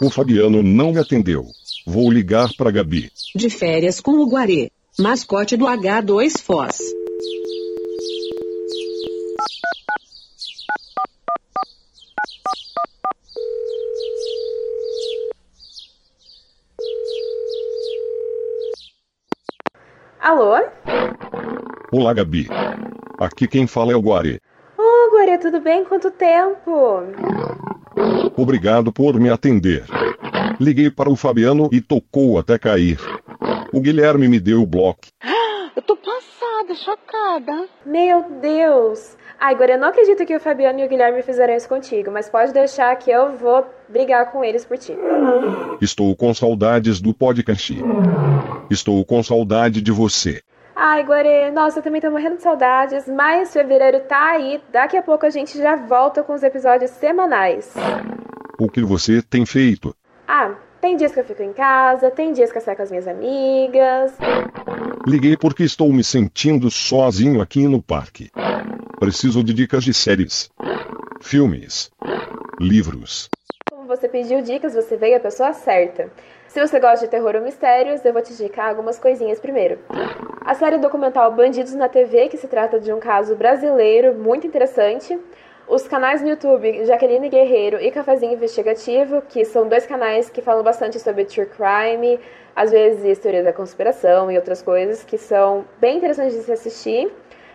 O Fabiano não me atendeu. Vou ligar para Gabi. De férias com o Guarê, mascote do H2 Foz. Alô? Olá, Gabi. Aqui quem fala é o Guarê. Ô, oh, Guarê, tudo bem? Quanto tempo? Obrigado por me atender. Liguei para o Fabiano e tocou até cair. O Guilherme me deu o bloco. Eu tô passada, chocada. Meu Deus! Ai, agora eu não acredito que o Fabiano e o Guilherme fizeram isso contigo, mas pode deixar que eu vou brigar com eles por ti. Estou com saudades do podcast. Estou com saudade de você. Ai, Guarê, nossa, eu também tô morrendo de saudades, mas fevereiro tá aí. Daqui a pouco a gente já volta com os episódios semanais. O que você tem feito? Ah, tem dias que eu fico em casa, tem dias que eu saio com as minhas amigas. Liguei porque estou me sentindo sozinho aqui no parque. Preciso de dicas de séries, filmes, livros. Como você pediu dicas, você veio a pessoa certa. Se você gosta de terror ou mistérios, eu vou te indicar algumas coisinhas primeiro. A série documental Bandidos na TV, que se trata de um caso brasileiro muito interessante. Os canais no YouTube Jaqueline Guerreiro e Cafezinho Investigativo, que são dois canais que falam bastante sobre true crime, às vezes teoria da conspiração e outras coisas que são bem interessantes de se assistir.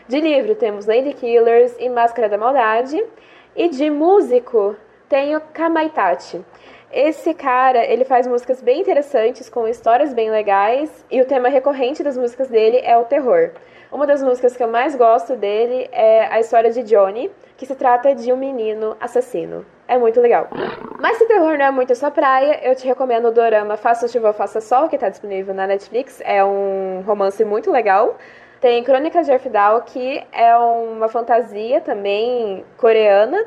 De livro temos Lady Killers e Máscara da Maldade. E de músico tenho Kamaitachi. Esse cara, ele faz músicas bem interessantes, com histórias bem legais, e o tema recorrente das músicas dele é o terror. Uma das músicas que eu mais gosto dele é a história de Johnny, que se trata de um menino assassino. É muito legal. Mas se terror não é muito a sua praia, eu te recomendo o dorama Faça Chuva, Faça Sol, que está disponível na Netflix. É um romance muito legal. Tem Crônicas de Arfidal, que é uma fantasia também coreana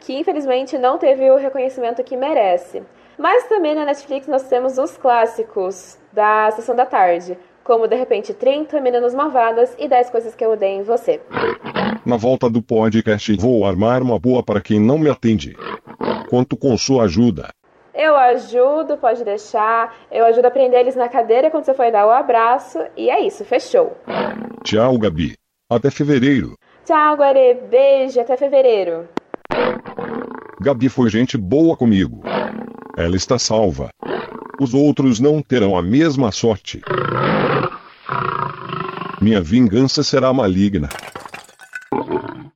que infelizmente não teve o reconhecimento que merece. Mas também na Netflix nós temos os clássicos da sessão da tarde, como de repente 30 Meninas Malvadas e 10 Coisas que eu odeio em você. Na volta do podcast, vou armar uma boa para quem não me atende. Conto com sua ajuda. Eu ajudo, pode deixar. Eu ajudo a prender eles na cadeira quando você for dar o abraço. E é isso, fechou. Tchau, Gabi. Até fevereiro. Tchau, Guarê. Beijo, até fevereiro. Gabi foi gente boa comigo. Ela está salva. Os outros não terão a mesma sorte. Minha vingança será maligna.